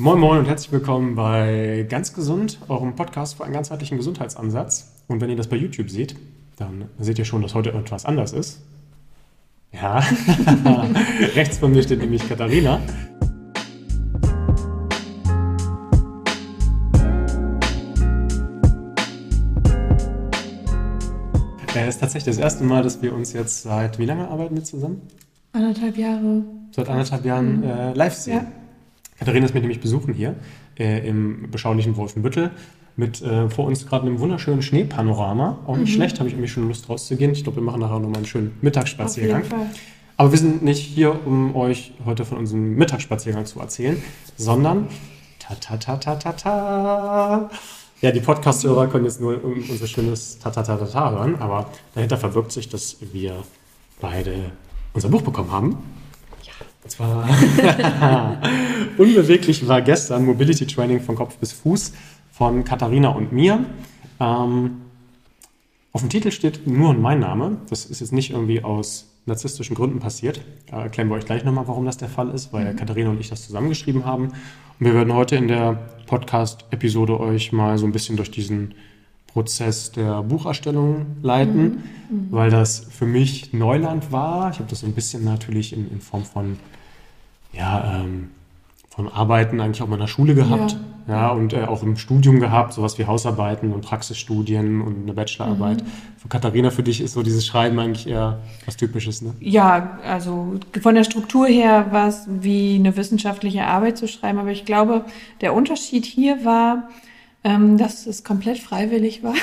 Moin Moin und herzlich willkommen bei Ganz Gesund, eurem Podcast für einen ganzheitlichen Gesundheitsansatz. Und wenn ihr das bei YouTube seht, dann seht ihr schon, dass heute etwas anders ist. Ja, rechts von mir steht nämlich Katharina. Es ist tatsächlich das erste Mal, dass wir uns jetzt seit wie lange arbeiten wir zusammen? Anderthalb Jahre. Seit anderthalb Jahren äh, live sehen. Ja. Katharina ist mir nämlich besuchen hier äh, im beschaulichen Wolfenbüttel mit äh, vor uns gerade einem wunderschönen Schneepanorama. Auch nicht mhm. schlecht, habe ich irgendwie schon Lust rauszugehen. Ich glaube, wir machen nachher nochmal einen schönen Mittagsspaziergang. Auf jeden Fall. Aber wir sind nicht hier, um euch heute von unserem Mittagsspaziergang zu erzählen, sondern ta ta ta ta ta ta. Ja, die Podcast-Hörer können jetzt nur unser schönes ta ta ta ta ta hören, aber dahinter verbirgt sich, dass wir beide unser Buch bekommen haben. Und zwar unbeweglich war gestern Mobility Training von Kopf bis Fuß von Katharina und mir. Ähm, auf dem Titel steht nur mein Name. Das ist jetzt nicht irgendwie aus narzisstischen Gründen passiert. Äh, erklären wir euch gleich nochmal, warum das der Fall ist, weil mhm. Katharina und ich das zusammengeschrieben haben. Und wir werden heute in der Podcast-Episode euch mal so ein bisschen durch diesen Prozess der Bucherstellung leiten, mhm. Mhm. weil das für mich Neuland war. Ich habe das so ein bisschen natürlich in, in Form von ja, ähm, von Arbeiten eigentlich auch mal in der Schule gehabt. Ja, ja und äh, auch im Studium gehabt, sowas wie Hausarbeiten und Praxisstudien und eine Bachelorarbeit. Mhm. Für Katharina, für dich ist so dieses Schreiben eigentlich eher was Typisches, ne? Ja, also von der Struktur her war es wie eine wissenschaftliche Arbeit zu schreiben, aber ich glaube, der Unterschied hier war, ähm, dass es komplett freiwillig war,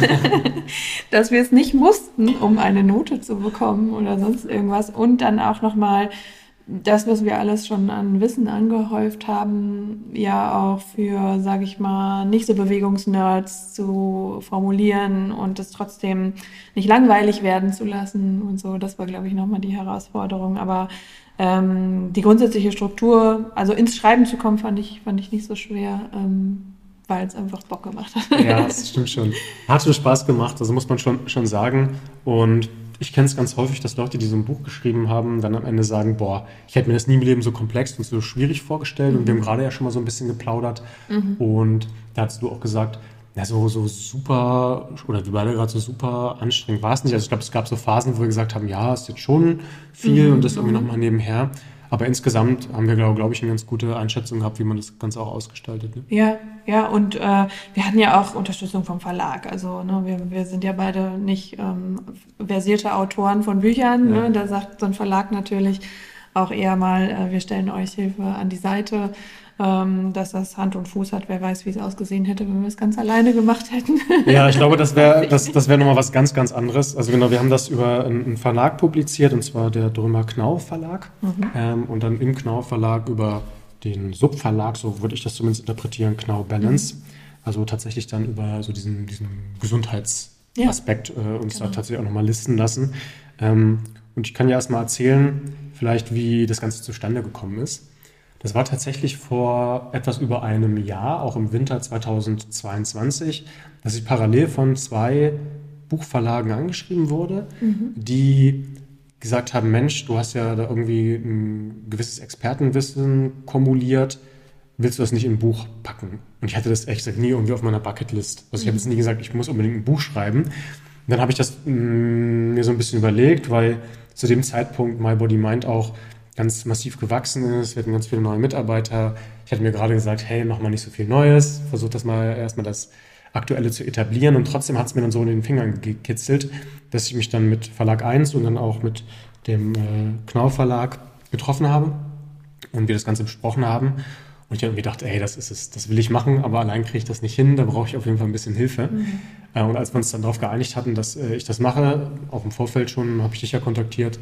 dass wir es nicht mussten, um eine Note zu bekommen oder sonst irgendwas und dann auch nochmal das, was wir alles schon an Wissen angehäuft haben, ja auch für, sage ich mal, nicht so Bewegungsnerds zu formulieren und es trotzdem nicht langweilig werden zu lassen und so. Das war, glaube ich, nochmal die Herausforderung. Aber ähm, die grundsätzliche Struktur, also ins Schreiben zu kommen, fand ich, fand ich nicht so schwer. Ähm, weil es einfach Bock gemacht hat. Ja, das stimmt schon. Hat schon Spaß gemacht, also muss man schon, schon sagen. Und ich kenne es ganz häufig, dass Leute, die so ein Buch geschrieben haben, dann am Ende sagen, boah, ich hätte mir das nie im Leben so komplex und so schwierig vorgestellt. Mhm. Und wir haben mhm. gerade ja schon mal so ein bisschen geplaudert. Mhm. Und da hast du auch gesagt, ja, so, so super, oder wir beide gerade so super anstrengend war es nicht. Also ich glaube, es gab so Phasen, wo wir gesagt haben, ja, ist jetzt schon viel mhm. und das irgendwie mhm. nochmal nebenher. Aber insgesamt haben wir, glaube glaub ich, eine ganz gute Einschätzung gehabt, wie man das Ganze auch ausgestaltet. Ne? Ja, ja, und äh, wir hatten ja auch Unterstützung vom Verlag. Also ne, wir, wir sind ja beide nicht ähm, versierte Autoren von Büchern. Ne? Ja. Ne? Da sagt so ein Verlag natürlich auch eher mal, äh, wir stellen euch Hilfe an die Seite ähm, dass das Hand und Fuß hat. Wer weiß, wie es ausgesehen hätte, wenn wir es ganz alleine gemacht hätten. Ja, ich glaube, das wäre das, das wär nochmal was ganz, ganz anderes. Also genau, wir haben das über einen Verlag publiziert, und zwar der Drömer Knau Verlag. Mhm. Ähm, und dann im Knau Verlag über den Subverlag, so würde ich das zumindest interpretieren, Knau Balance. Mhm. Also tatsächlich dann über so diesen, diesen Gesundheitsaspekt ja, äh, uns genau. da tatsächlich auch nochmal listen lassen. Ähm, und ich kann ja erstmal erzählen, vielleicht, wie das Ganze zustande gekommen ist. Das war tatsächlich vor etwas über einem Jahr, auch im Winter 2022, dass ich parallel von zwei Buchverlagen angeschrieben wurde, mhm. die gesagt haben, Mensch, du hast ja da irgendwie ein gewisses Expertenwissen kumuliert, willst du das nicht in ein Buch packen? Und ich hatte das echt gesagt, nie irgendwie auf meiner Bucketlist. Also ich habe jetzt nie gesagt, ich muss unbedingt ein Buch schreiben. Und dann habe ich das mh, mm, mir so ein bisschen überlegt, weil zu dem Zeitpunkt My Body Mind auch ganz massiv gewachsen ist. Wir hatten ganz viele neue Mitarbeiter. Ich hatte mir gerade gesagt, hey, mach mal nicht so viel Neues, versuch das mal erstmal das Aktuelle zu etablieren. Und trotzdem hat es mir dann so in den Fingern gekitzelt, dass ich mich dann mit Verlag 1 und dann auch mit dem äh, Knauf Verlag getroffen habe und wir das Ganze besprochen haben. Und ich habe mir gedacht, ey, das ist es, das will ich machen, aber allein kriege ich das nicht hin, da brauche ich auf jeden Fall ein bisschen Hilfe. Mhm. Äh, und als wir uns dann darauf geeinigt hatten, dass äh, ich das mache, auch im Vorfeld schon, habe ich dich ja kontaktiert,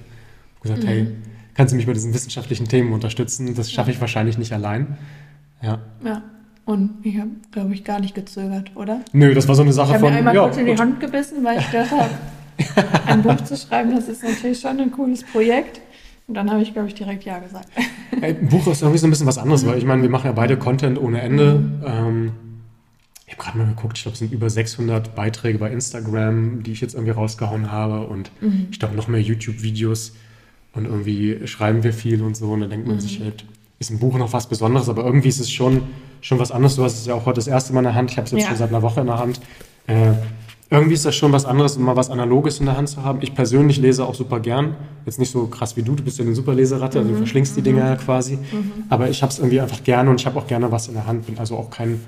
gesagt, mhm. hey, kannst du mich bei diesen wissenschaftlichen Themen unterstützen? Das schaffe ich wahrscheinlich nicht allein. Ja. Ja. Und ich habe, glaube ich, gar nicht gezögert, oder? Nö, das war so eine Sache ich von. Ich habe mir einmal ja, kurz in die gut. Hand gebissen, weil ich gedacht habe, ein Buch zu schreiben, das ist natürlich schon ein cooles Projekt. Und dann habe ich, glaube ich, direkt Ja gesagt. Ein Buch ist irgendwie so ein bisschen was anderes, weil ich meine, wir machen ja beide Content ohne Ende. Mhm. Ähm, ich habe gerade mal geguckt, ich glaube, es sind über 600 Beiträge bei Instagram, die ich jetzt irgendwie rausgehauen habe und mhm. ich glaube noch mehr YouTube-Videos. Und irgendwie schreiben wir viel und so. Und dann denkt man mhm. sich halt, ist ein Buch noch was Besonderes, aber irgendwie ist es schon, schon was anderes. Du hast es ja auch heute das erste Mal in der Hand. Ich habe es jetzt ja. schon seit einer Woche in der Hand. Äh, irgendwie ist das schon was anderes, um mal was Analoges in der Hand zu haben. Ich persönlich lese auch super gern. Jetzt nicht so krass wie du, du bist ja eine super Leseratte, also du mhm. verschlingst die Dinge ja mhm. quasi. Mhm. Aber ich habe es irgendwie einfach gerne und ich habe auch gerne was in der Hand. Bin also auch kein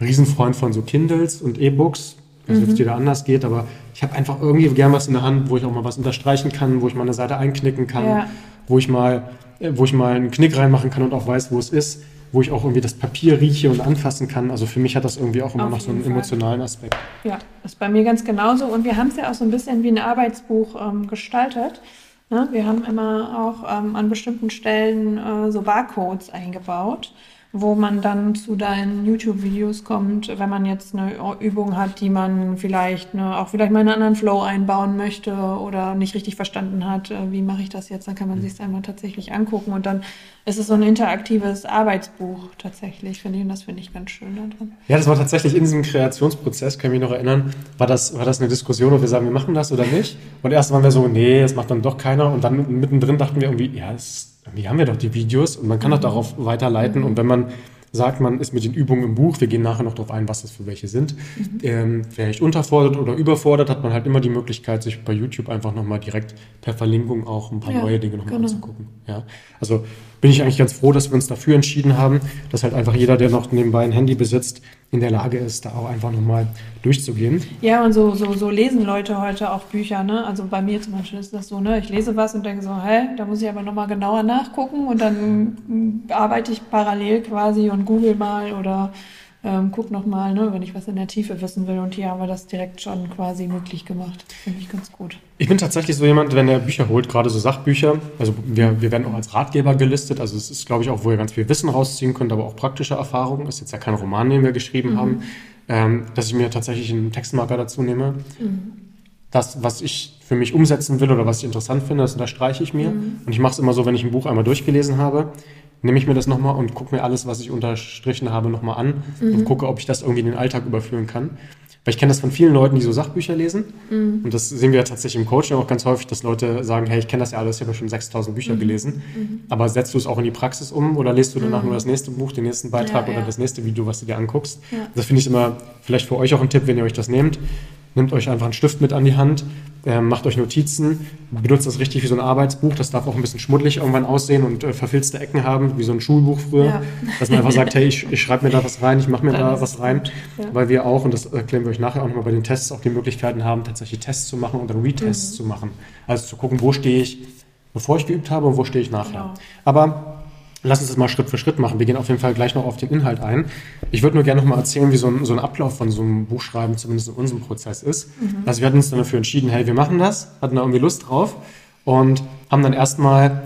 Riesenfreund von so Kindles und E-Books. Ich weiß nicht, ob es dir da anders geht, aber ich habe einfach irgendwie gern was in der Hand, wo ich auch mal was unterstreichen kann, wo ich mal eine Seite einknicken kann, ja. wo ich mal, äh, wo ich mal einen Knick reinmachen kann und auch weiß, wo es ist wo ich auch irgendwie das Papier rieche und anfassen kann. Also für mich hat das irgendwie auch immer Auf noch so einen Fall. emotionalen Aspekt. Ja, ist bei mir ganz genauso. Und wir haben es ja auch so ein bisschen wie ein Arbeitsbuch ähm, gestaltet. Ne? Wir haben immer auch ähm, an bestimmten Stellen äh, so Barcodes eingebaut wo man dann zu deinen YouTube-Videos kommt, wenn man jetzt eine Übung hat, die man vielleicht ne, auch vielleicht mal in einen anderen Flow einbauen möchte oder nicht richtig verstanden hat, äh, wie mache ich das jetzt, dann kann man mhm. sich es einmal tatsächlich angucken und dann ist es so ein interaktives Arbeitsbuch tatsächlich, finde ich, und das finde ich ganz schön daran. Ja, das war tatsächlich in diesem Kreationsprozess, kann ich mich noch erinnern, war das, war das eine Diskussion, ob wir sagen, wir machen das oder nicht. Und erst waren wir so, nee, das macht dann doch keiner und dann mittendrin dachten wir irgendwie, ja, es wie haben wir doch die Videos und man kann mhm. doch darauf weiterleiten. Mhm. Und wenn man sagt, man ist mit den Übungen im Buch, wir gehen nachher noch darauf ein, was das für welche sind, mhm. ähm, vielleicht unterfordert oder überfordert, hat man halt immer die Möglichkeit, sich bei YouTube einfach nochmal direkt per Verlinkung auch ein paar ja, neue Dinge nochmal genau. anzugucken. Ja, also bin ich eigentlich ganz froh, dass wir uns dafür entschieden haben, dass halt einfach jeder, der noch nebenbei ein Handy besitzt, in der Lage ist, da auch einfach nochmal durchzugehen. Ja, und so, so, so lesen Leute heute auch Bücher, ne? Also bei mir zum Beispiel ist das so, ne? Ich lese was und denke so, hä, da muss ich aber nochmal genauer nachgucken und dann arbeite ich parallel quasi und google mal oder ähm, guck nochmal, ne, wenn ich was in der Tiefe wissen will. Und hier haben wir das direkt schon quasi möglich gemacht. Finde ich ganz gut. Ich bin tatsächlich so jemand, wenn er Bücher holt, gerade so Sachbücher, also wir, wir werden auch als Ratgeber gelistet, also es ist, glaube ich, auch, wo ihr ganz viel Wissen rausziehen könnt, aber auch praktische Erfahrungen. Ist jetzt ja kein Roman, den wir geschrieben mhm. haben, ähm, dass ich mir tatsächlich einen Textmarker dazu nehme. Mhm. Das, was ich für mich umsetzen will oder was ich interessant finde, das unterstreiche ich mir. Mhm. Und ich mache es immer so, wenn ich ein Buch einmal durchgelesen habe, nehme ich mir das nochmal und gucke mir alles, was ich unterstrichen habe, nochmal an mhm. und gucke, ob ich das irgendwie in den Alltag überführen kann. Weil ich kenne das von vielen Leuten, die so Sachbücher lesen. Mhm. Und das sehen wir ja tatsächlich im Coaching auch ganz häufig, dass Leute sagen, hey, ich kenne das ja alles, ich habe ja schon 6000 Bücher mhm. gelesen. Mhm. Aber setzt du es auch in die Praxis um oder lest du danach mhm. nur das nächste Buch, den nächsten Beitrag ja, oder ja. das nächste Video, was du dir anguckst? Ja. Das finde ich immer vielleicht für euch auch ein Tipp, wenn ihr euch das nehmt. Nehmt euch einfach einen Stift mit an die Hand, äh, macht euch Notizen, benutzt das richtig wie so ein Arbeitsbuch. Das darf auch ein bisschen schmuddelig irgendwann aussehen und äh, verfilzte Ecken haben, wie so ein Schulbuch früher. Ja. Dass man einfach sagt, hey, ich, ich schreibe mir da was rein, ich mache mir Dann da was rein. Ja. Weil wir auch, und das erklären wir euch nachher auch nochmal bei den Tests, auch die Möglichkeiten haben, tatsächlich Tests zu machen und dann Retests mhm. zu machen. Also zu gucken, wo stehe ich, bevor ich geübt habe und wo stehe ich nachher. Genau. Aber Lass uns das mal Schritt für Schritt machen. Wir gehen auf jeden Fall gleich noch auf den Inhalt ein. Ich würde nur gerne noch mal erzählen, wie so ein, so ein, Ablauf von so einem Buchschreiben zumindest in unserem Prozess ist. Mhm. Also wir hatten uns dann dafür entschieden, hey, wir machen das, hatten da irgendwie Lust drauf und haben dann erstmal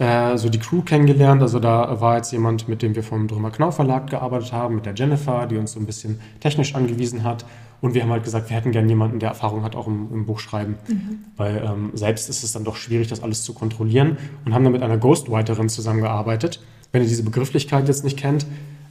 äh, so die Crew kennengelernt. Also da war jetzt jemand, mit dem wir vom Drömer Knau Verlag gearbeitet haben, mit der Jennifer, die uns so ein bisschen technisch angewiesen hat. Und wir haben halt gesagt, wir hätten gerne jemanden, der Erfahrung hat, auch im, im Buchschreiben. Mhm. Weil ähm, selbst ist es dann doch schwierig, das alles zu kontrollieren. Und haben dann mit einer Ghostwriterin zusammengearbeitet. Wenn ihr diese Begrifflichkeit jetzt nicht kennt,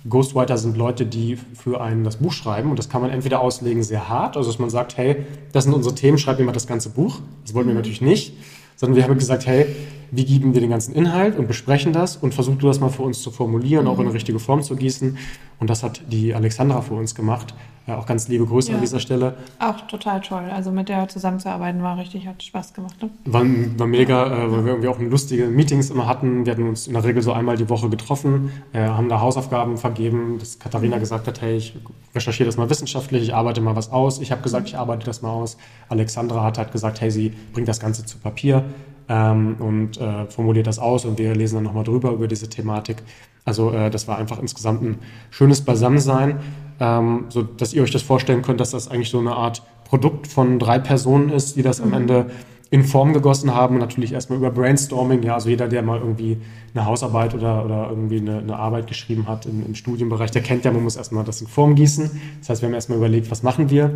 Ghostwriter sind Leute, die für einen das Buch schreiben. Und das kann man entweder auslegen sehr hart, also dass man sagt, hey, das sind unsere Themen, schreib mir mal das ganze Buch. Das wollten wir mhm. natürlich nicht. Sondern wir haben gesagt, hey, wie geben wir den ganzen Inhalt und besprechen das und versuch du das mal für uns zu formulieren, mhm. auch in eine richtige Form zu gießen. Und das hat die Alexandra für uns gemacht. Ja, auch ganz liebe Grüße ja. an dieser Stelle. Auch total toll. Also mit der zusammenzuarbeiten war richtig, hat Spaß gemacht. Ne? War, war mega, äh, weil wir irgendwie auch lustige Meetings immer hatten. Wir hatten uns in der Regel so einmal die Woche getroffen, äh, haben da Hausaufgaben vergeben, dass Katharina mhm. gesagt hat, hey, ich recherchiere das mal wissenschaftlich, ich arbeite mal was aus. Ich habe gesagt, ich arbeite das mal aus. Alexandra hat halt gesagt, hey, sie bringt das Ganze zu Papier ähm, und äh, formuliert das aus und wir lesen dann nochmal drüber über diese Thematik. Also äh, das war einfach insgesamt ein schönes Beisammensein, ähm, so dass ihr euch das vorstellen könnt, dass das eigentlich so eine Art Produkt von drei Personen ist, die das mhm. am Ende in Form gegossen haben und natürlich erstmal über Brainstorming, ja, also jeder, der mal irgendwie eine Hausarbeit oder, oder irgendwie eine, eine Arbeit geschrieben hat im, im, Studienbereich, der kennt ja, man muss erstmal das in Form gießen. Das heißt, wir haben erstmal überlegt, was machen wir,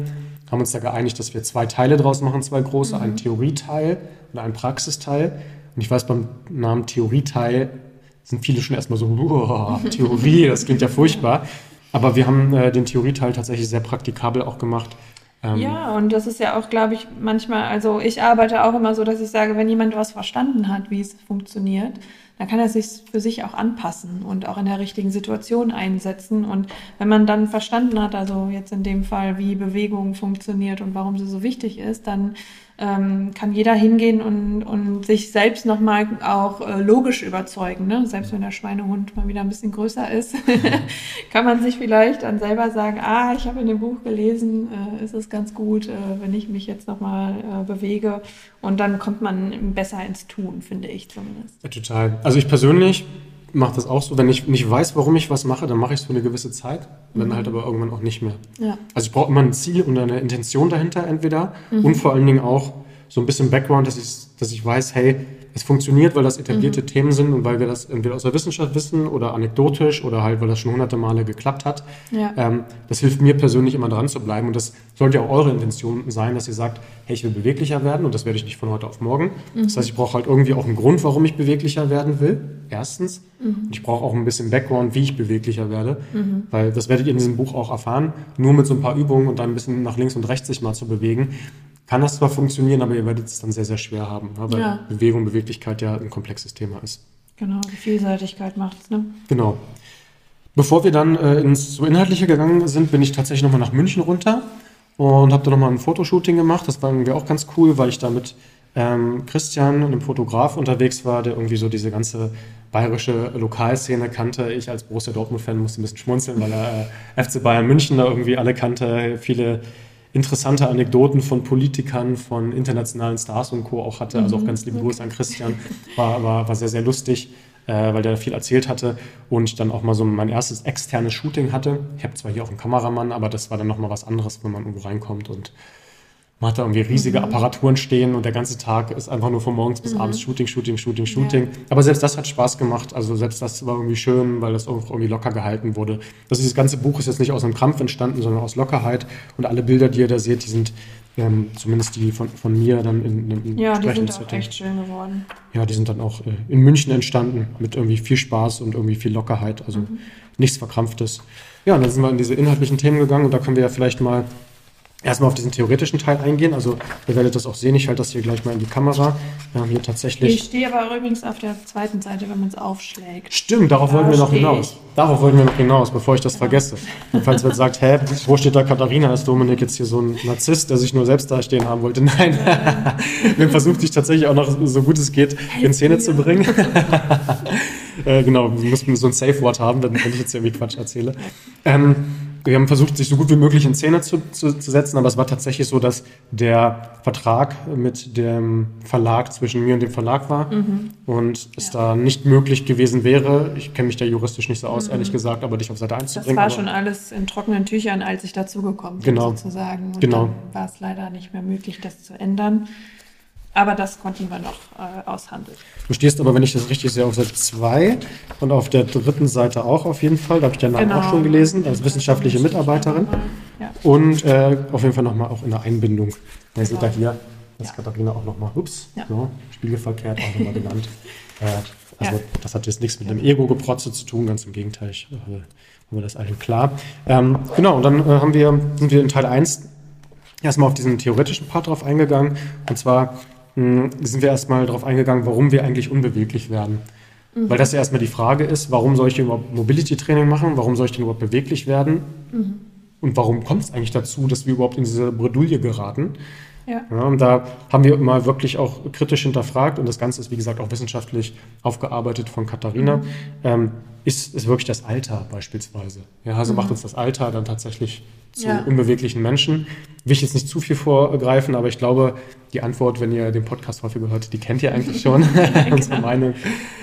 haben uns da geeinigt, dass wir zwei Teile draus machen, zwei große, mhm. einen Theorieteil und einen Praxisteil. Und ich weiß, beim Namen Theorieteil sind viele schon erstmal so, oh, Theorie, das klingt ja furchtbar. Aber wir haben äh, den Theorieteil tatsächlich sehr praktikabel auch gemacht ähm, ja, und das ist ja auch, glaube ich, manchmal, also ich arbeite auch immer so, dass ich sage, wenn jemand was verstanden hat, wie es funktioniert, dann kann er sich für sich auch anpassen und auch in der richtigen Situation einsetzen. Und wenn man dann verstanden hat, also jetzt in dem Fall, wie Bewegung funktioniert und warum sie so wichtig ist, dann ähm, kann jeder hingehen und, und sich selbst nochmal auch äh, logisch überzeugen. Ne? Selbst wenn der Schweinehund mal wieder ein bisschen größer ist, kann man sich vielleicht dann selber sagen, ah, ich habe in dem Buch gelesen, äh, ist es ganz gut, äh, wenn ich mich jetzt nochmal äh, bewege. Und dann kommt man besser ins Tun, finde ich zumindest. Ja, total. Also ich persönlich mache das auch so, wenn ich nicht weiß, warum ich was mache, dann mache ich es für eine gewisse Zeit, dann mhm. halt aber irgendwann auch nicht mehr. Ja. Also ich brauche immer ein Ziel und eine Intention dahinter entweder mhm. und vor allen Dingen auch so ein bisschen Background, dass ich, dass ich weiß, hey, es funktioniert, weil das etablierte mhm. Themen sind und weil wir das entweder aus der Wissenschaft wissen oder anekdotisch oder halt, weil das schon hunderte Male geklappt hat. Ja. Ähm, das hilft mir persönlich immer dran zu bleiben und das sollte ja auch eure Intention sein, dass ihr sagt, hey, ich will beweglicher werden und das werde ich nicht von heute auf morgen. Mhm. Das heißt, ich brauche halt irgendwie auch einen Grund, warum ich beweglicher werden will, erstens. Mhm. Ich brauche auch ein bisschen Background, wie ich beweglicher werde, mhm. weil das werdet ihr in diesem Buch auch erfahren. Nur mit so ein paar Übungen und dann ein bisschen nach links und rechts sich mal zu bewegen, kann das zwar funktionieren, aber ihr werdet es dann sehr, sehr schwer haben, weil ja. Bewegung, Beweglichkeit ja ein komplexes Thema ist. Genau, die Vielseitigkeit macht es, ne? Genau. Bevor wir dann äh, ins so Inhaltliche gegangen sind, bin ich tatsächlich nochmal nach München runter und habe da nochmal ein Fotoshooting gemacht. Das war irgendwie auch ganz cool, weil ich da mit ähm, Christian, einem Fotograf, unterwegs war, der irgendwie so diese ganze bayerische Lokalszene kannte. Ich als Borussia Dortmund-Fan musste ein bisschen schmunzeln, weil er äh, FC Bayern München da irgendwie alle kannte, viele interessante Anekdoten von Politikern, von internationalen Stars und Co. auch hatte. Also auch mhm. ganz lieben Gruß an Christian. War, war, war sehr, sehr lustig, äh, weil der viel erzählt hatte und ich dann auch mal so mein erstes externes Shooting hatte. Ich habe zwar hier auch einen Kameramann, aber das war dann nochmal was anderes, wenn man irgendwo reinkommt und man hat da irgendwie riesige mhm. Apparaturen stehen und der ganze Tag ist einfach nur von morgens bis mhm. abends Shooting, Shooting, Shooting, Shooting. Ja. Aber selbst das hat Spaß gemacht. Also selbst das war irgendwie schön, weil das auch irgendwie locker gehalten wurde. Also dieses ganze Buch ist jetzt nicht aus einem Krampf entstanden, sondern aus Lockerheit. Und alle Bilder, die ihr da seht, die sind ähm, zumindest die von, von mir dann in, in Ja, die sind auch echt schön geworden. Ja, die sind dann auch äh, in München entstanden mit irgendwie viel Spaß und irgendwie viel Lockerheit. Also mhm. nichts Verkrampftes. Ja, und dann sind wir in diese inhaltlichen Themen gegangen und da können wir ja vielleicht mal erstmal auf diesen theoretischen Teil eingehen. Also ihr werdet das auch sehen. Ich halte das hier gleich mal in die Kamera. Wir haben hier tatsächlich. Ich stehe aber übrigens auf der zweiten Seite, wenn man es aufschlägt. Stimmt, darauf da wollten wir noch hinaus. Ich. Darauf wollten wir noch hinaus, bevor ich das genau. vergesse. Und falls man sagt, hä, wo steht da Katharina? Ist Dominik jetzt hier so ein Narzisst, der sich nur selbst dastehen haben wollte? Nein. wir versucht sich tatsächlich auch noch so gut es geht in Szene zu bringen. äh, genau, wir müssen so ein Safe-Wort haben, wenn ich jetzt irgendwie Quatsch erzähle. Ähm, wir haben versucht, sich so gut wie möglich in Szene zu, zu, zu, setzen, aber es war tatsächlich so, dass der Vertrag mit dem Verlag zwischen mir und dem Verlag war mhm. und es ja. da nicht möglich gewesen wäre. Ich kenne mich da juristisch nicht so aus, mhm. ehrlich gesagt, aber dich auf Seite 1 das zu bringen. Das war schon alles in trockenen Tüchern, als ich dazugekommen bin, genau. sozusagen. Und genau. dann war es leider nicht mehr möglich, das zu ändern. Aber das konnten wir noch äh, aushandeln. Du stehst aber, wenn ich das richtig sehe, auf Seite 2 und auf der dritten Seite auch auf jeden Fall. Da habe ich deinen Namen genau. auch schon gelesen, als wissenschaftliche Mitarbeiterin. Ja. Und äh, auf jeden Fall nochmal auch in der Einbindung. Genau. Ihr seht da hier, dass ja. Katharina auch nochmal, ups, ja. so, spiegelverkehrt auch nochmal genannt. Äh, also ja. das hat jetzt nichts mit dem Ego-Geprotze zu tun, ganz im Gegenteil, ich äh, haben wir das allen klar. Ähm, genau, und dann äh, haben wir, sind wir in Teil 1 erstmal auf diesen theoretischen Part drauf eingegangen. Und zwar hm, sind wir erstmal darauf eingegangen, warum wir eigentlich unbeweglich werden. Mhm. Weil das ja erstmal die Frage ist, warum soll ich denn überhaupt Mobility-Training machen? Warum soll ich denn überhaupt beweglich werden? Mhm. Und warum kommt es eigentlich dazu, dass wir überhaupt in diese Bredouille geraten? Ja. ja. Und da haben wir mal wirklich auch kritisch hinterfragt und das Ganze ist, wie gesagt, auch wissenschaftlich aufgearbeitet von Katharina. Mhm. Ähm, ist es wirklich das Alter beispielsweise? Ja, also mhm. macht uns das Alter dann tatsächlich zu ja. unbeweglichen Menschen. Will ich jetzt nicht zu viel vorgreifen, aber ich glaube, die Antwort, wenn ihr den Podcast häufig gehört, die kennt ihr eigentlich schon. genau. meine.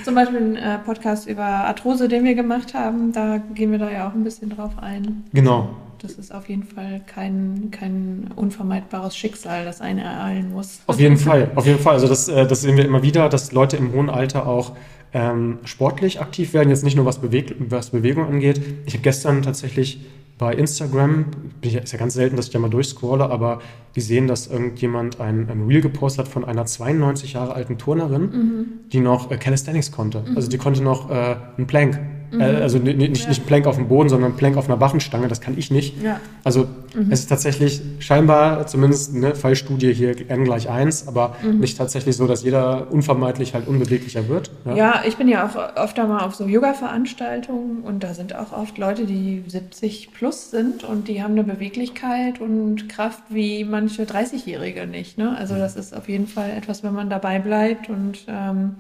Zum Beispiel ein äh, Podcast über Arthrose, den wir gemacht haben, da gehen wir da ja auch ein bisschen drauf ein. Genau. Das ist auf jeden Fall kein, kein unvermeidbares Schicksal, das einen ereilen muss. Auf jeden Fall, auf jeden Fall. Also das, äh, das sehen wir immer wieder, dass Leute im hohen Alter auch ähm, sportlich aktiv werden, jetzt nicht nur was, Beweg was Bewegung angeht. Ich habe gestern tatsächlich bei Instagram, ist ja ganz selten, dass ich da mal durchscrolle, aber gesehen, dass irgendjemand ein, ein Reel gepostet hat von einer 92 Jahre alten Turnerin, mhm. die noch äh, Calisthenics konnte. Mhm. Also die konnte noch äh, einen Plank Mhm. Äh, also nicht, nicht. Plank auf dem Boden, sondern Plank auf einer Waffenstange, das kann ich nicht. Ja. Also mhm. es ist tatsächlich scheinbar, zumindest eine Fallstudie hier n gleich 1, aber mhm. nicht tatsächlich so, dass jeder unvermeidlich halt unbeweglicher wird. Ja, ja ich bin ja auch oft mal auf so Yoga-Veranstaltungen und da sind auch oft Leute, die 70 plus sind und die haben eine Beweglichkeit und Kraft wie manche 30-Jährige nicht. Ne? Also das ist auf jeden Fall etwas, wenn man dabei bleibt und ähm,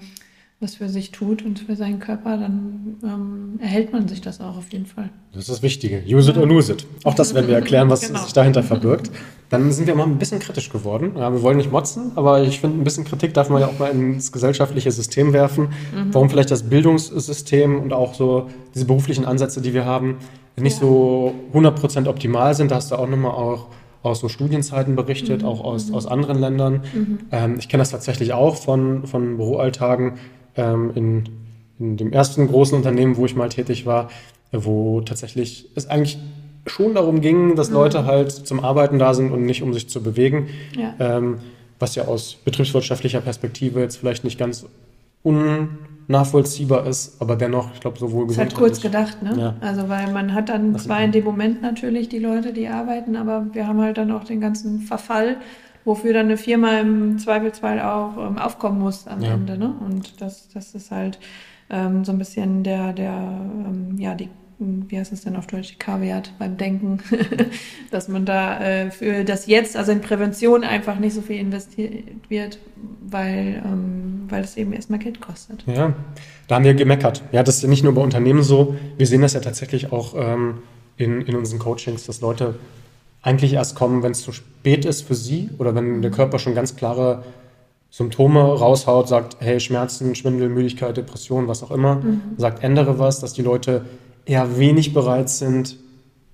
was für sich tut und für seinen Körper, dann ähm, erhält man sich das auch auf jeden Fall. Das ist das Wichtige. Use it or lose it. Auch das werden wir erklären, was genau. sich dahinter verbirgt. Dann sind wir mal ein bisschen kritisch geworden. Ja, wir wollen nicht motzen, aber ich finde, ein bisschen Kritik darf man ja auch mal ins gesellschaftliche System werfen. Mhm. Warum vielleicht das Bildungssystem und auch so diese beruflichen Ansätze, die wir haben, nicht ja. so 100% optimal sind. Da hast du auch nochmal auch aus so Studienzeiten berichtet, mhm. auch aus, mhm. aus anderen Ländern. Mhm. Ähm, ich kenne das tatsächlich auch von, von Büroalltagen ähm, in, in dem ersten großen Unternehmen, wo ich mal tätig war, wo tatsächlich es eigentlich schon darum ging, dass mhm. Leute halt zum Arbeiten da sind und nicht um sich zu bewegen. Ja. Ähm, was ja aus betriebswirtschaftlicher Perspektive jetzt vielleicht nicht ganz unnachvollziehbar ist, aber dennoch, ich glaube, sowohl gesund. Ist halt kurz gedacht, ne? Ja. Also, weil man hat dann was zwar in dem Moment natürlich die Leute, die arbeiten, aber wir haben halt dann auch den ganzen Verfall wofür dann eine Firma im Zweifelsfall auch ähm, aufkommen muss am ja. Ende. Ne? Und das, das ist halt ähm, so ein bisschen der, der ähm, ja, die, wie heißt es denn auf Deutsch, die K-Wert beim Denken, dass man da äh, für das Jetzt, also in Prävention einfach nicht so viel investiert wird, weil, ähm, weil es eben erstmal Geld kostet. Ja, da haben wir gemeckert. Ja, das ist ja nicht nur bei Unternehmen so, wir sehen das ja tatsächlich auch ähm, in, in unseren Coachings, dass Leute eigentlich erst kommen, wenn es zu spät ist für sie oder wenn der Körper schon ganz klare Symptome raushaut, sagt, hey, Schmerzen, Schwindel, Müdigkeit, Depression, was auch immer, mhm. sagt, ändere was, dass die Leute eher wenig bereit sind,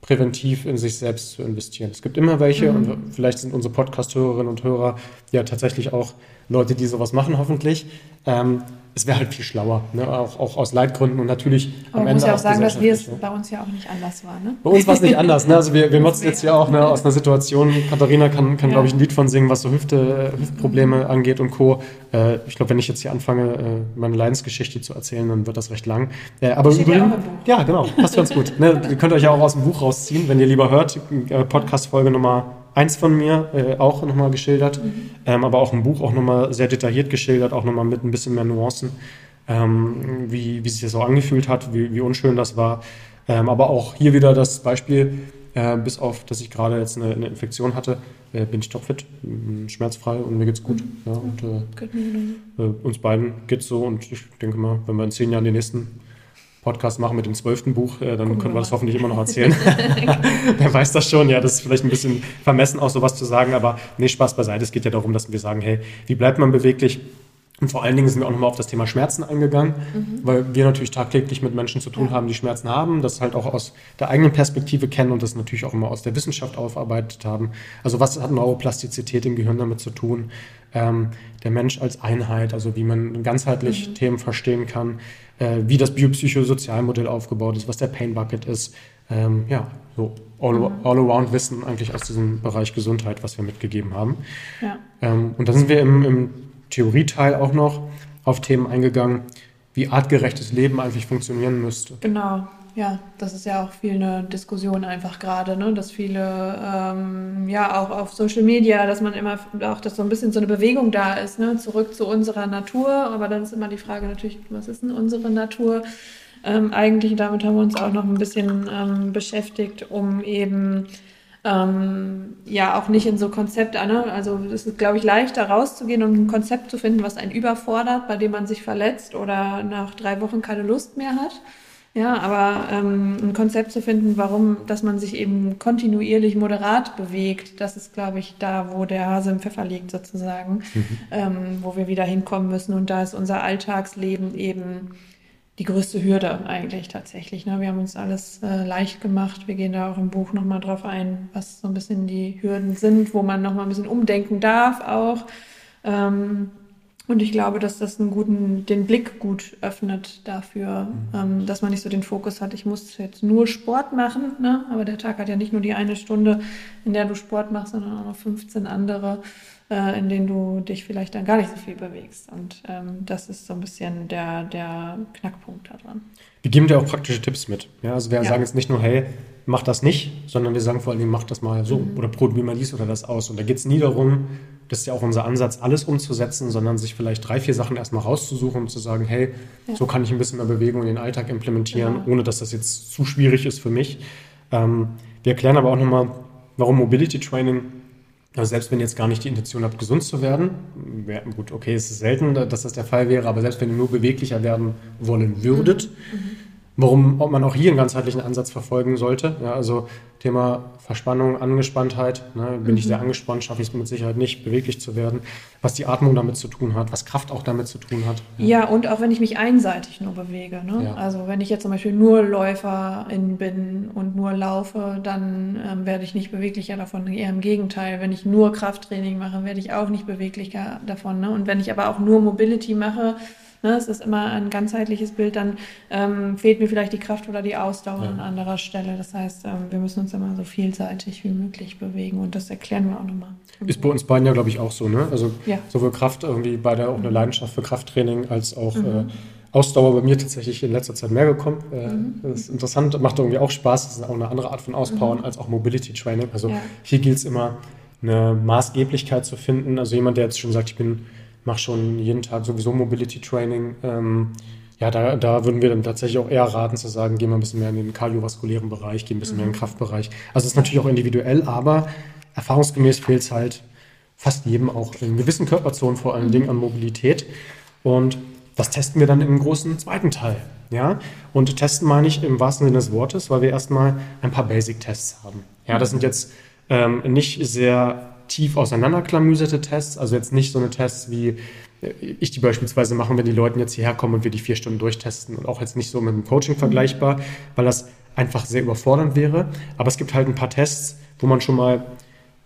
präventiv in sich selbst zu investieren. Es gibt immer welche mhm. und vielleicht sind unsere Podcast-Hörerinnen und Hörer ja tatsächlich auch Leute, die sowas machen, hoffentlich. Ähm, es wäre halt viel schlauer, ne? auch, auch aus Leitgründen und natürlich Aber am Ende. Ich muss ja auch sagen, dass wir es bei uns ja auch nicht anders war. Ne? Bei uns war es nicht anders. Ne? Also wir, wir motzen jetzt ja auch ne, aus einer Situation, Katharina kann, kann ja. glaube ich, ein Lied von singen, was so Hüfte, Hüftprobleme angeht und Co. Äh, ich glaube, wenn ich jetzt hier anfange, äh, meine Leidensgeschichte zu erzählen, dann wird das recht lang. Äh, aber übrigens, ja, genau, passt ganz gut. Ne? Ihr könnt euch ja auch aus dem Buch rausziehen, wenn ihr lieber hört. Äh, Podcast-Folge Nummer eins von mir, äh, auch nochmal geschildert, mhm. ähm, aber auch im Buch auch nochmal sehr detailliert geschildert, auch nochmal mit ein bisschen mehr Nuancen, ähm, wie, wie sich das so angefühlt hat, wie, wie unschön das war. Ähm, aber auch hier wieder das Beispiel, äh, bis auf, dass ich gerade jetzt eine, eine Infektion hatte, äh, bin ich topfit, schmerzfrei und mir geht's gut. Mhm. Ja, und, äh, äh, uns beiden geht's so und ich denke mal, wenn wir in zehn Jahren die nächsten Podcast machen mit dem zwölften Buch, äh, dann Gucken können wir das hoffentlich immer noch erzählen. Wer weiß das schon, ja, das ist vielleicht ein bisschen vermessen, auch sowas zu sagen, aber nee, Spaß beiseite. Es geht ja darum, dass wir sagen, hey, wie bleibt man beweglich? Und vor allen Dingen sind wir auch nochmal auf das Thema Schmerzen eingegangen, mhm. weil wir natürlich tagtäglich mit Menschen zu tun ja. haben, die Schmerzen haben, das halt auch aus der eigenen Perspektive kennen und das natürlich auch immer aus der Wissenschaft aufarbeitet haben. Also was hat Neuroplastizität im Gehirn damit zu tun? Ähm, der Mensch als Einheit, also wie man ganzheitlich mhm. Themen verstehen kann äh, wie das biopsychosozialmodell aufgebaut ist, was der Pain Bucket ist. Ähm, ja, so all-around mhm. Wissen eigentlich aus diesem Bereich Gesundheit, was wir mitgegeben haben. Ja. Ähm, und da sind wir im, im Theorieteil auch noch auf Themen eingegangen, wie artgerechtes Leben eigentlich funktionieren müsste. Genau. Ja, das ist ja auch viel eine Diskussion einfach gerade, ne? dass viele, ähm, ja, auch auf Social Media, dass man immer, auch, dass so ein bisschen so eine Bewegung da ist, ne? zurück zu unserer Natur. Aber dann ist immer die Frage natürlich, was ist denn unsere Natur? Ähm, eigentlich, damit haben wir uns auch noch ein bisschen ähm, beschäftigt, um eben ähm, ja auch nicht in so Konzepte, ne? also es ist, glaube ich, leichter rauszugehen und ein Konzept zu finden, was einen überfordert, bei dem man sich verletzt oder nach drei Wochen keine Lust mehr hat ja, aber ähm, ein Konzept zu finden, warum, dass man sich eben kontinuierlich moderat bewegt, das ist, glaube ich, da, wo der Hase im Pfeffer liegt sozusagen, mhm. ähm, wo wir wieder hinkommen müssen. Und da ist unser Alltagsleben eben die größte Hürde eigentlich tatsächlich. Ne? Wir haben uns alles äh, leicht gemacht. Wir gehen da auch im Buch nochmal drauf ein, was so ein bisschen die Hürden sind, wo man nochmal ein bisschen umdenken darf auch. Ähm, und ich glaube, dass das einen guten, den Blick gut öffnet dafür, mhm. ähm, dass man nicht so den Fokus hat, ich muss jetzt nur Sport machen, ne? aber der Tag hat ja nicht nur die eine Stunde, in der du Sport machst, sondern auch noch 15 andere, äh, in denen du dich vielleicht dann gar nicht so viel bewegst. Und ähm, das ist so ein bisschen der, der Knackpunkt daran. wir geben dir auch praktische Tipps mit. Ja, also wir ja. sagen jetzt nicht nur, hey, mach das nicht, sondern wir sagen vor allen Dingen, mach das mal so mhm. oder probier mal dies oder das aus. Und da geht es nie darum, das ist ja auch unser Ansatz, alles umzusetzen, sondern sich vielleicht drei, vier Sachen erstmal rauszusuchen und zu sagen, hey, ja. so kann ich ein bisschen mehr Bewegung in den Alltag implementieren, genau. ohne dass das jetzt zu schwierig ist für mich. Ähm, wir erklären aber auch nochmal, warum Mobility Training, also selbst wenn ihr jetzt gar nicht die Intention habt, gesund zu werden, wär, gut, okay, es ist selten, dass das der Fall wäre, aber selbst wenn ihr nur beweglicher werden wollen würdet, mhm. Mhm warum ob man auch hier einen ganzheitlichen Ansatz verfolgen sollte. Ja, also Thema Verspannung, Angespanntheit. Ne, bin mhm. ich sehr angespannt, schaffe ich es mit Sicherheit nicht, beweglich zu werden. Was die Atmung damit zu tun hat, was Kraft auch damit zu tun hat. Ja, ja und auch wenn ich mich einseitig nur bewege. Ne? Ja. Also wenn ich jetzt zum Beispiel nur Läuferin bin und nur laufe, dann ähm, werde ich nicht beweglicher davon. Eher im Gegenteil. Wenn ich nur Krafttraining mache, werde ich auch nicht beweglicher davon. Ne? Und wenn ich aber auch nur Mobility mache, Ne, es ist immer ein ganzheitliches Bild, dann ähm, fehlt mir vielleicht die Kraft oder die Ausdauer ja. an anderer Stelle. Das heißt, ähm, wir müssen uns immer so vielseitig wie möglich bewegen und das erklären wir auch nochmal. Ist bei uns beiden ja, glaube ich, auch so. Ne? Also ja. sowohl Kraft, irgendwie beide auch eine Leidenschaft für Krafttraining, als auch mhm. äh, Ausdauer bei mir tatsächlich in letzter Zeit mehr gekommen. Äh, mhm. Das ist interessant, macht irgendwie auch Spaß. Das ist auch eine andere Art von Auspowern mhm. als auch Mobility Training. Also ja. hier gilt es immer, eine Maßgeblichkeit zu finden. Also jemand, der jetzt schon sagt, ich bin mache schon jeden Tag sowieso Mobility Training. Ähm, ja, da, da würden wir dann tatsächlich auch eher raten zu sagen, gehen wir ein bisschen mehr in den kardiovaskulären Bereich, gehen ein bisschen mhm. mehr in den mhm. Kraftbereich. Also es ist natürlich auch individuell, aber erfahrungsgemäß fehlt es halt fast jedem auch in gewissen Körperzonen vor allen mhm. Dingen an Mobilität. Und das testen wir dann im großen zweiten Teil. Ja? Und testen meine ich im wahrsten Sinne des Wortes, weil wir erstmal ein paar Basic-Tests haben. Ja, das sind jetzt ähm, nicht sehr tief auseinanderklamüserte Tests, also jetzt nicht so eine Tests wie äh, ich die beispielsweise machen, wenn die Leute jetzt hierher kommen und wir die vier Stunden durchtesten und auch jetzt nicht so mit dem Coaching vergleichbar, weil das einfach sehr überfordernd wäre. Aber es gibt halt ein paar Tests, wo man schon mal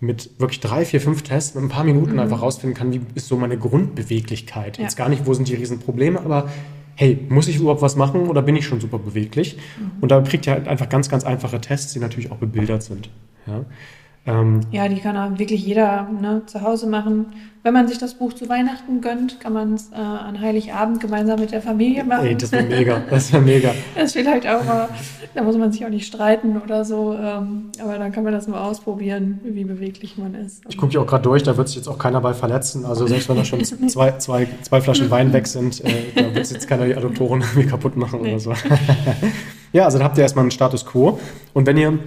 mit wirklich drei, vier, fünf Tests mit ein paar Minuten mhm. einfach rausfinden kann, wie ist so meine Grundbeweglichkeit. Ja. Jetzt gar nicht, wo sind die Riesenprobleme, aber hey, muss ich überhaupt was machen oder bin ich schon super beweglich? Mhm. Und da kriegt ihr halt einfach ganz, ganz einfache Tests, die natürlich auch bebildert sind. Ja. Ähm, ja, die kann auch wirklich jeder ne, zu Hause machen. Wenn man sich das Buch zu Weihnachten gönnt, kann man es äh, an Heiligabend gemeinsam mit der Familie machen. Ey, das wäre mega, das wäre mega. das ist vielleicht auch mal, da muss man sich auch nicht streiten oder so, ähm, aber dann kann man das mal ausprobieren, wie beweglich man ist. Ich gucke ja auch gerade durch, da wird sich jetzt auch keiner bei verletzen. Also selbst wenn da schon zwei, zwei, zwei Flaschen Wein weg sind, äh, da wird jetzt keiner die Adoptoren irgendwie kaputt machen nee. oder so. ja, also da habt ihr erstmal einen Status quo. Und wenn ihr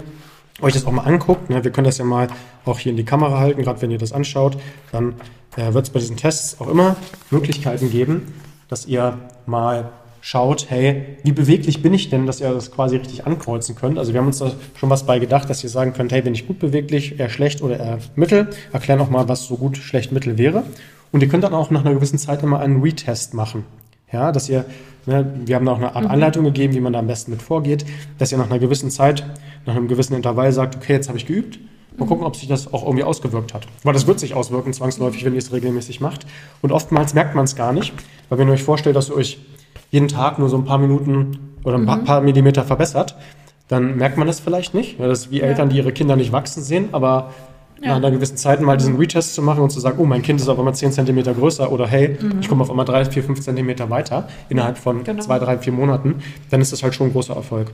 euch das auch mal anguckt, ne, wir können das ja mal auch hier in die Kamera halten, gerade wenn ihr das anschaut, dann äh, wird es bei diesen Tests auch immer Möglichkeiten geben, dass ihr mal schaut, hey, wie beweglich bin ich denn, dass ihr das quasi richtig ankreuzen könnt. Also wir haben uns da schon was bei gedacht, dass ihr sagen könnt, hey, bin ich gut beweglich, eher schlecht oder eher mittel. Erklären auch mal, was so gut, schlecht, mittel wäre. Und ihr könnt dann auch nach einer gewissen Zeit immer einen Retest machen. Ja, dass ihr, ne, wir haben da auch eine Art mhm. Anleitung gegeben, wie man da am besten mit vorgeht, dass ihr nach einer gewissen Zeit, nach einem gewissen Intervall sagt, okay, jetzt habe ich geübt, mal gucken, ob sich das auch irgendwie ausgewirkt hat. Weil das wird sich auswirken, zwangsläufig, wenn ihr es regelmäßig macht. Und oftmals merkt man es gar nicht, weil wenn ihr euch vorstellt, dass ihr euch jeden Tag nur so ein paar Minuten oder ein paar, mhm. paar Millimeter verbessert, dann merkt man das vielleicht nicht. Ja, das ist wie Eltern, die ihre Kinder nicht wachsen sehen, aber ja. nach einer gewissen Zeit mal diesen Retest zu machen und zu sagen, oh, mein Kind ist auf einmal 10 cm größer oder hey, mhm. ich komme auf einmal 3, 4, 5 cm weiter innerhalb von genau. zwei, drei, vier Monaten, dann ist das halt schon ein großer Erfolg.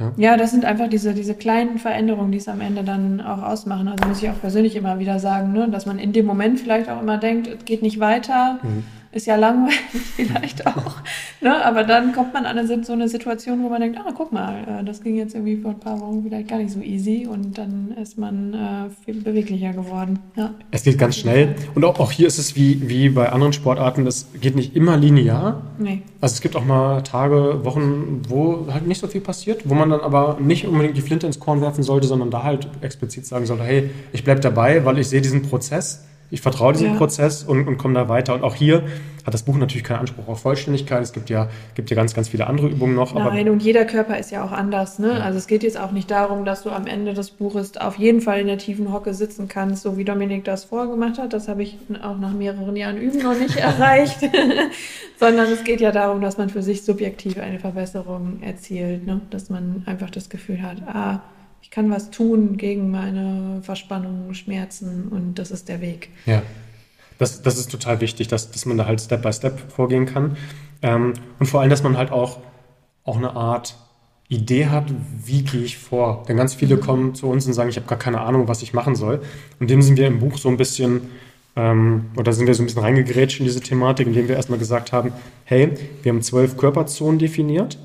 Ja. ja, das sind einfach diese, diese kleinen Veränderungen, die es am Ende dann auch ausmachen. Also muss ich auch persönlich immer wieder sagen, ne, dass man in dem Moment vielleicht auch immer denkt, es geht nicht weiter. Mhm ist ja langweilig vielleicht auch. ne? Aber dann kommt man an so eine Situation, wo man denkt, ah, guck mal, äh, das ging jetzt irgendwie vor ein paar Wochen vielleicht gar nicht so easy und dann ist man äh, viel beweglicher geworden. Ja. Es geht ganz schnell und auch, auch hier ist es wie, wie bei anderen Sportarten, es geht nicht immer linear. Nee. Also es gibt auch mal Tage, Wochen, wo halt nicht so viel passiert, wo man dann aber nicht unbedingt die Flinte ins Korn werfen sollte, sondern da halt explizit sagen sollte, hey, ich bleibe dabei, weil ich sehe diesen Prozess ich vertraue diesem ja. Prozess und, und komme da weiter. Und auch hier hat das Buch natürlich keinen Anspruch auf Vollständigkeit. Es gibt ja, gibt ja ganz, ganz viele andere Übungen noch. Nein, und jeder Körper ist ja auch anders. Ne? Ja. Also es geht jetzt auch nicht darum, dass du am Ende des Buches auf jeden Fall in der tiefen Hocke sitzen kannst, so wie Dominik das vorgemacht hat. Das habe ich auch nach mehreren Jahren Üben noch nicht erreicht. Sondern es geht ja darum, dass man für sich subjektiv eine Verbesserung erzielt. Ne? Dass man einfach das Gefühl hat, ah, ich kann was tun gegen meine Verspannungen, Schmerzen und das ist der Weg. Ja, das, das ist total wichtig, dass, dass man da halt Step by Step vorgehen kann. Ähm, und vor allem, dass man halt auch auch eine Art Idee hat, wie gehe ich vor. Denn ganz viele mhm. kommen zu uns und sagen, ich habe gar keine Ahnung, was ich machen soll. Und dem sind wir im Buch so ein bisschen, ähm, oder sind wir so ein bisschen reingegrätscht in diese Thematik, indem wir erstmal gesagt haben, hey, wir haben zwölf Körperzonen definiert,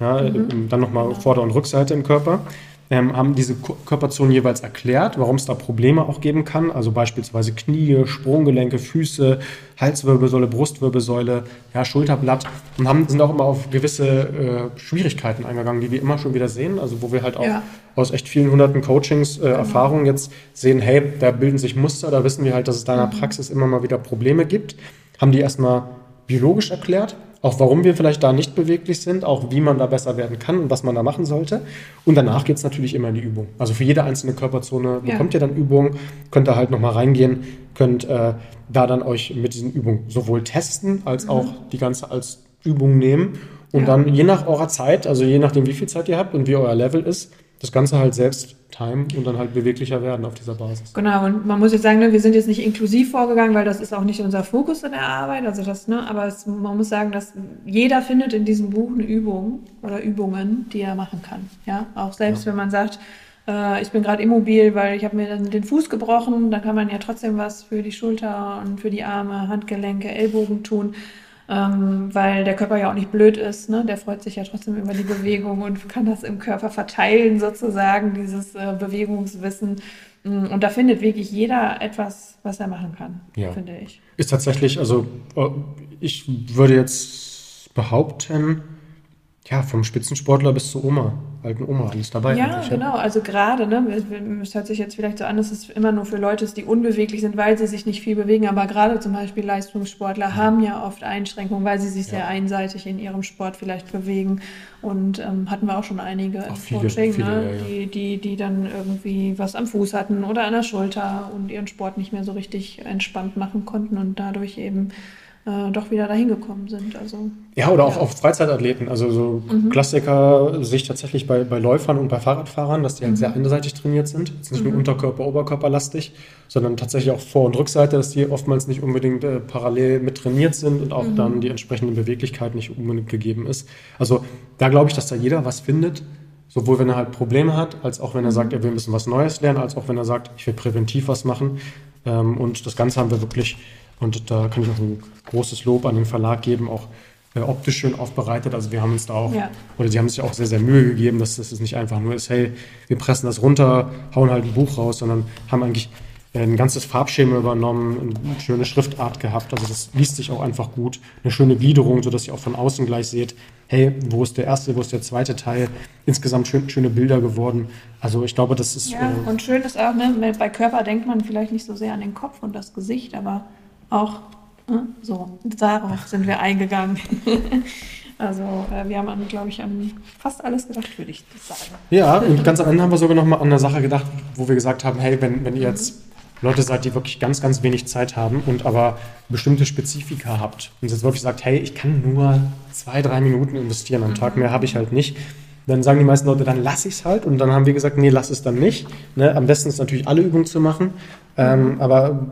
ja, mhm. dann nochmal genau. Vorder- und Rückseite im Körper ähm, haben diese Körperzonen jeweils erklärt, warum es da Probleme auch geben kann. Also beispielsweise Knie, Sprunggelenke, Füße, Halswirbelsäule, Brustwirbelsäule, ja, Schulterblatt und haben, sind auch immer auf gewisse äh, Schwierigkeiten eingegangen, die wir immer schon wieder sehen. Also wo wir halt auch ja. aus echt vielen hunderten Coachings, äh, genau. Erfahrungen jetzt sehen, hey, da bilden sich Muster, da wissen wir halt, dass es da in der mhm. Praxis immer mal wieder Probleme gibt. Haben die erstmal biologisch erklärt, auch warum wir vielleicht da nicht beweglich sind, auch wie man da besser werden kann und was man da machen sollte. Und danach geht es natürlich immer in die Übung. Also für jede einzelne Körperzone ja. bekommt ihr dann Übungen, könnt ihr halt nochmal reingehen, könnt äh, da dann euch mit diesen Übungen sowohl testen, als mhm. auch die ganze als Übung nehmen. Und ja. dann je nach eurer Zeit, also je nachdem, wie viel Zeit ihr habt und wie euer Level ist, das Ganze halt selbst timen und dann halt beweglicher werden auf dieser Basis. Genau, und man muss jetzt sagen, ne, wir sind jetzt nicht inklusiv vorgegangen, weil das ist auch nicht unser Fokus in der Arbeit. Also das, ne, aber es, man muss sagen, dass jeder findet in diesem Buch eine Übung oder Übungen, die er machen kann. Ja, auch selbst ja. wenn man sagt, äh, ich bin gerade immobil, weil ich habe mir dann den Fuß gebrochen, dann kann man ja trotzdem was für die Schulter und für die Arme, Handgelenke, Ellbogen tun ähm, weil der Körper ja auch nicht blöd ist. Ne? Der freut sich ja trotzdem über die Bewegung und kann das im Körper verteilen, sozusagen, dieses äh, Bewegungswissen. Mm, und da findet wirklich jeder etwas, was er machen kann, ja. finde ich. Ist tatsächlich, also äh, ich würde jetzt behaupten, ja, vom Spitzensportler bis zur Oma, alten Oma, alles dabei. Ja, genau. Also gerade, ne, es hört sich jetzt vielleicht so an, dass es immer nur für Leute ist, die unbeweglich sind, weil sie sich nicht viel bewegen. Aber gerade zum Beispiel Leistungssportler ja. haben ja oft Einschränkungen, weil sie sich ja. sehr einseitig in ihrem Sport vielleicht bewegen. Und ähm, hatten wir auch schon einige auch viele, Coaching, viele, ne, ja, die, die, die dann irgendwie was am Fuß hatten oder an der Schulter und ihren Sport nicht mehr so richtig entspannt machen konnten und dadurch eben äh, doch wieder dahin gekommen sind. Also, ja, oder auch, auch Freizeitathleten. Also so mhm. Klassiker sich tatsächlich bei, bei Läufern und bei Fahrradfahrern, dass die halt mhm. sehr einseitig trainiert sind. Jetzt nicht mhm. nur Unterkörper, Oberkörperlastig, sondern tatsächlich auch Vor- und Rückseite, dass die oftmals nicht unbedingt äh, parallel mit trainiert sind und auch mhm. dann die entsprechende Beweglichkeit nicht unbedingt gegeben ist. Also da glaube ich, dass da jeder was findet. Sowohl wenn er halt Probleme hat, als auch wenn er mhm. sagt, er will ein bisschen was Neues lernen, als auch wenn er sagt, ich will präventiv was machen. Ähm, und das Ganze haben wir wirklich und da kann ich auch ein großes Lob an den Verlag geben, auch äh, optisch schön aufbereitet. Also wir haben uns da auch, ja. oder die haben sich auch sehr, sehr Mühe gegeben, dass das nicht einfach nur ist, hey, wir pressen das runter, hauen halt ein Buch raus, sondern haben eigentlich ein ganzes Farbschema übernommen, eine schöne Schriftart gehabt. Also das liest sich auch einfach gut. Eine schöne Gliederung, sodass ihr auch von außen gleich seht, hey, wo ist der erste, wo ist der zweite Teil? Insgesamt schön, schöne Bilder geworden. Also ich glaube, das ist. Ja, äh, und schön ist auch, ne, bei Körper denkt man vielleicht nicht so sehr an den Kopf und das Gesicht, aber auch ne, so, darauf sind wir eingegangen. also äh, wir haben, glaube ich, an fast alles gedacht, würde ich sagen. Ja, und ganz am Ende haben wir sogar noch mal an eine Sache gedacht, wo wir gesagt haben, hey, wenn, wenn ihr jetzt Leute seid, die wirklich ganz, ganz wenig Zeit haben und aber bestimmte Spezifika habt und jetzt wirklich sagt, hey, ich kann nur zwei, drei Minuten investieren am Tag, mehr habe ich halt nicht, dann sagen die meisten Leute, dann lasse ich es halt. Und dann haben wir gesagt, nee, lass es dann nicht. Ne? Am besten ist natürlich alle Übungen zu machen. Ähm, aber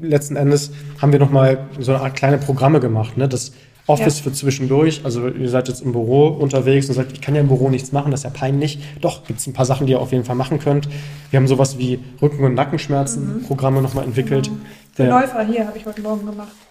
letzten Endes haben wir nochmal so eine Art kleine Programme gemacht. Ne? Das Office ja. für zwischendurch. Also ihr seid jetzt im Büro unterwegs und sagt, ich kann ja im Büro nichts machen, das ist ja peinlich. Doch, gibt es ein paar Sachen, die ihr auf jeden Fall machen könnt. Wir haben sowas wie Rücken- und Nackenschmerzen-Programme mhm. nochmal entwickelt. Genau. Der Läufer hier habe ich heute Morgen gemacht.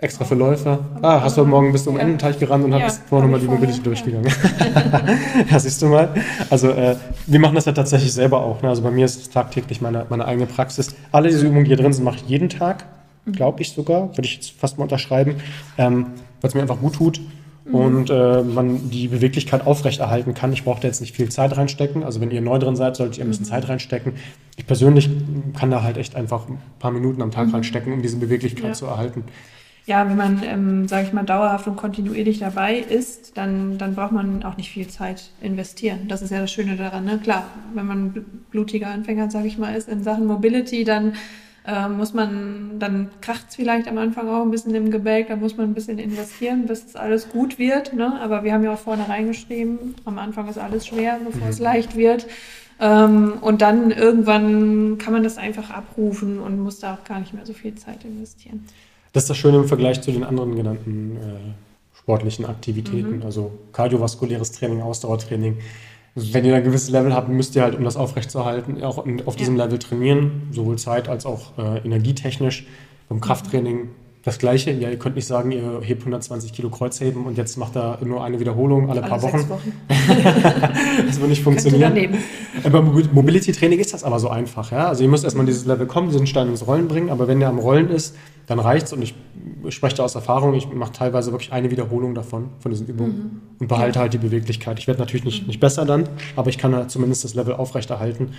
Extra für Läufer. Ah, hast du heute Morgen bis zum ja. Endenteich gerannt und ja, hast vorher nochmal die Mobility durchgegangen. Ja. siehst du mal. Also äh, wir machen das ja tatsächlich selber auch. Ne? Also bei mir ist es tagtäglich meine, meine eigene Praxis. Alle diese Übungen, die hier drin sind, mache ich jeden Tag. Mhm. Glaube ich sogar. Würde ich jetzt fast mal unterschreiben. Ähm, Weil es mir einfach gut tut. Mhm. Und äh, man die Beweglichkeit aufrechterhalten kann. Ich brauche da jetzt nicht viel Zeit reinstecken. Also wenn ihr neu drin seid, solltet ihr ein bisschen mhm. Zeit reinstecken. Ich persönlich kann da halt echt einfach ein paar Minuten am Tag reinstecken, um diese Beweglichkeit zu erhalten ja, wenn man, ähm, sage ich mal, dauerhaft und kontinuierlich dabei ist, dann, dann braucht man auch nicht viel Zeit investieren. Das ist ja das Schöne daran. Ne? Klar, wenn man blutiger Anfänger, sage ich mal, ist in Sachen Mobility, dann äh, muss man, dann kracht es vielleicht am Anfang auch ein bisschen im Gebälk, da muss man ein bisschen investieren, bis es alles gut wird. Ne? Aber wir haben ja auch vorne reingeschrieben, am Anfang ist alles schwer, bevor mhm. es leicht wird. Ähm, und dann irgendwann kann man das einfach abrufen und muss da auch gar nicht mehr so viel Zeit investieren. Das ist das Schöne im Vergleich zu den anderen genannten äh, sportlichen Aktivitäten, mhm. also kardiovaskuläres Training, Ausdauertraining. Wenn ihr ein gewisses Level habt, müsst ihr halt, um das aufrechtzuerhalten, auch auf diesem ja. Level trainieren, sowohl zeit- als auch äh, energietechnisch. Beim Krafttraining das Gleiche. Ja, ihr könnt nicht sagen, ihr hebt 120 Kilo Kreuzheben und jetzt macht er nur eine Wiederholung alle, alle paar Wochen. Wochen. das wird nicht funktionieren. Beim Mobility Training ist das aber so einfach. Ja? Also ihr müsst erstmal dieses Level kommen, diesen Stein ins Rollen bringen, aber wenn der am Rollen ist, dann reicht es und ich spreche da aus Erfahrung, ich mache teilweise wirklich eine Wiederholung davon, von diesen Übungen mhm. und behalte ja. halt die Beweglichkeit. Ich werde natürlich nicht, nicht besser dann, aber ich kann halt zumindest das Level aufrechterhalten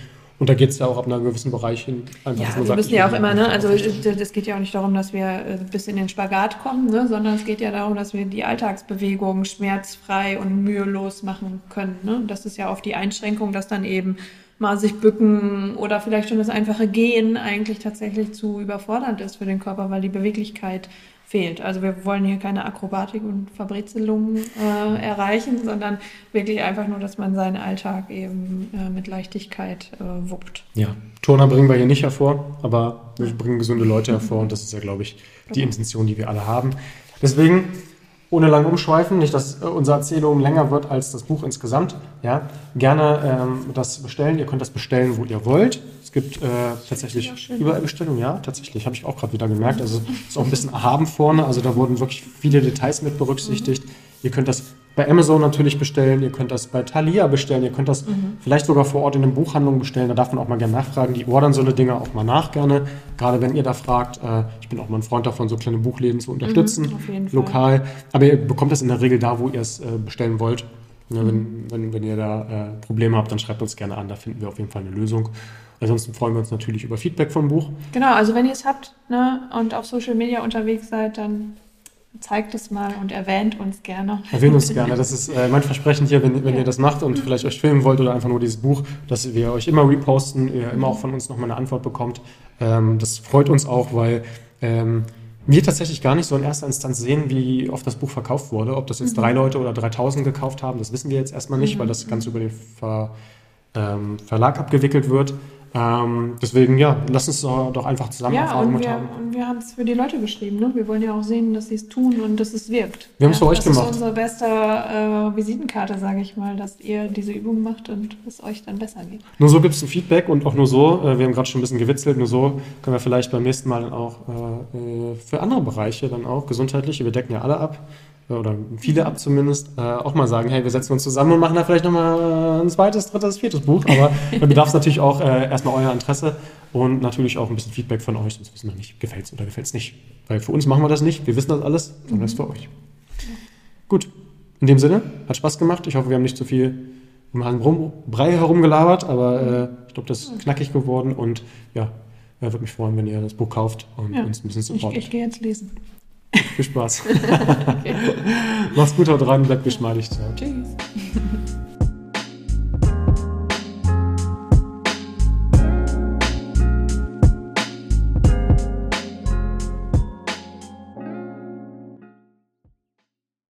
und da geht es ja auch ab einem gewissen Bereich hin. Einfach, ja, wir sagt, müssen ja auch immer, ne? also es geht ja auch nicht darum, dass wir äh, bis in den Spagat kommen, ne? sondern es geht ja darum, dass wir die Alltagsbewegung schmerzfrei und mühelos machen können. Ne? Das ist ja oft die Einschränkung, dass dann eben mal sich bücken oder vielleicht schon das einfache Gehen eigentlich tatsächlich zu überfordernd ist für den Körper, weil die Beweglichkeit fehlt. Also wir wollen hier keine Akrobatik und Verbrezelung äh, erreichen, sondern wirklich einfach nur, dass man seinen Alltag eben äh, mit Leichtigkeit äh, wuppt. Ja, Turner bringen wir hier nicht hervor, aber wir bringen gesunde Leute hervor und das ist ja, glaube ich, die genau. Intention, die wir alle haben. Deswegen ohne lang umschweifen, nicht, dass äh, unsere Erzählung länger wird als das Buch insgesamt. Ja, gerne ähm, das bestellen. Ihr könnt das bestellen, wo ihr wollt. Es gibt äh, tatsächlich überall Bestellungen, ja, tatsächlich, habe ich auch gerade wieder gemerkt. Also ist auch ein bisschen erhaben vorne, also da wurden wirklich viele Details mit berücksichtigt. Mhm. Ihr könnt das bei Amazon natürlich bestellen, ihr könnt das bei Thalia bestellen, ihr könnt das mhm. vielleicht sogar vor Ort in einer Buchhandlung bestellen. Da darf man auch mal gerne nachfragen. Die ordern so eine Dinge auch mal nach gerne. Gerade wenn ihr da fragt. Äh, ich bin auch mal ein Freund davon, so kleine Buchläden zu unterstützen, mhm, lokal. Fall. Aber ihr bekommt das in der Regel da, wo ihr es äh, bestellen wollt. Ja, wenn, mhm. wenn, wenn ihr da äh, Probleme habt, dann schreibt uns gerne an. Da finden wir auf jeden Fall eine Lösung. Ansonsten freuen wir uns natürlich über Feedback vom Buch. Genau, also wenn ihr es habt ne, und auf Social Media unterwegs seid, dann zeigt es mal und erwähnt uns gerne. Erwähnt uns gerne. Das ist äh, mein Versprechen hier, wenn, wenn ja. ihr das macht und vielleicht euch filmen wollt oder einfach nur dieses Buch, dass wir euch immer reposten, ihr immer auch von uns nochmal eine Antwort bekommt. Ähm, das freut uns auch, weil ähm, wir tatsächlich gar nicht so in erster Instanz sehen, wie oft das Buch verkauft wurde. Ob das jetzt mhm. drei Leute oder 3000 gekauft haben, das wissen wir jetzt erstmal nicht, mhm. weil das Ganze über den Ver, ähm, Verlag abgewickelt wird. Ähm, deswegen, ja, lass uns doch einfach zusammen ja, Erfahrungen und wir, haben. Und wir haben es für die Leute geschrieben. Ne? Wir wollen ja auch sehen, dass sie es tun und dass es wirkt. Wir haben es für euch gemacht. Das ist unsere beste äh, Visitenkarte, sage ich mal, dass ihr diese Übung macht und es euch dann besser geht. Nur so gibt es ein Feedback und auch nur so, äh, wir haben gerade schon ein bisschen gewitzelt, nur so können wir vielleicht beim nächsten Mal dann auch äh, äh für andere Bereiche dann auch, gesundheitliche, wir decken ja alle ab, oder viele ab zumindest, äh, auch mal sagen, hey, wir setzen uns zusammen und machen da vielleicht nochmal ein zweites, drittes, viertes Buch. Aber da bedarf es natürlich auch äh, erstmal euer Interesse und natürlich auch ein bisschen Feedback von euch, sonst wissen wir nicht, gefällt es oder gefällt es nicht. Weil für uns machen wir das nicht, wir wissen das alles, sondern mhm. das ist für euch. Gut, in dem Sinne, hat Spaß gemacht. Ich hoffe, wir haben nicht zu viel um Hang Brei herumgelabert, aber äh, ich glaube, das ist knackig geworden und ja, ja, würde mich freuen, wenn ihr das Buch kauft und ja. uns ein bisschen supportet. Ich, ich gehe jetzt lesen. Viel Spaß. okay. Mach's gut, haut rein, bleibt geschmeidig. Tschüss.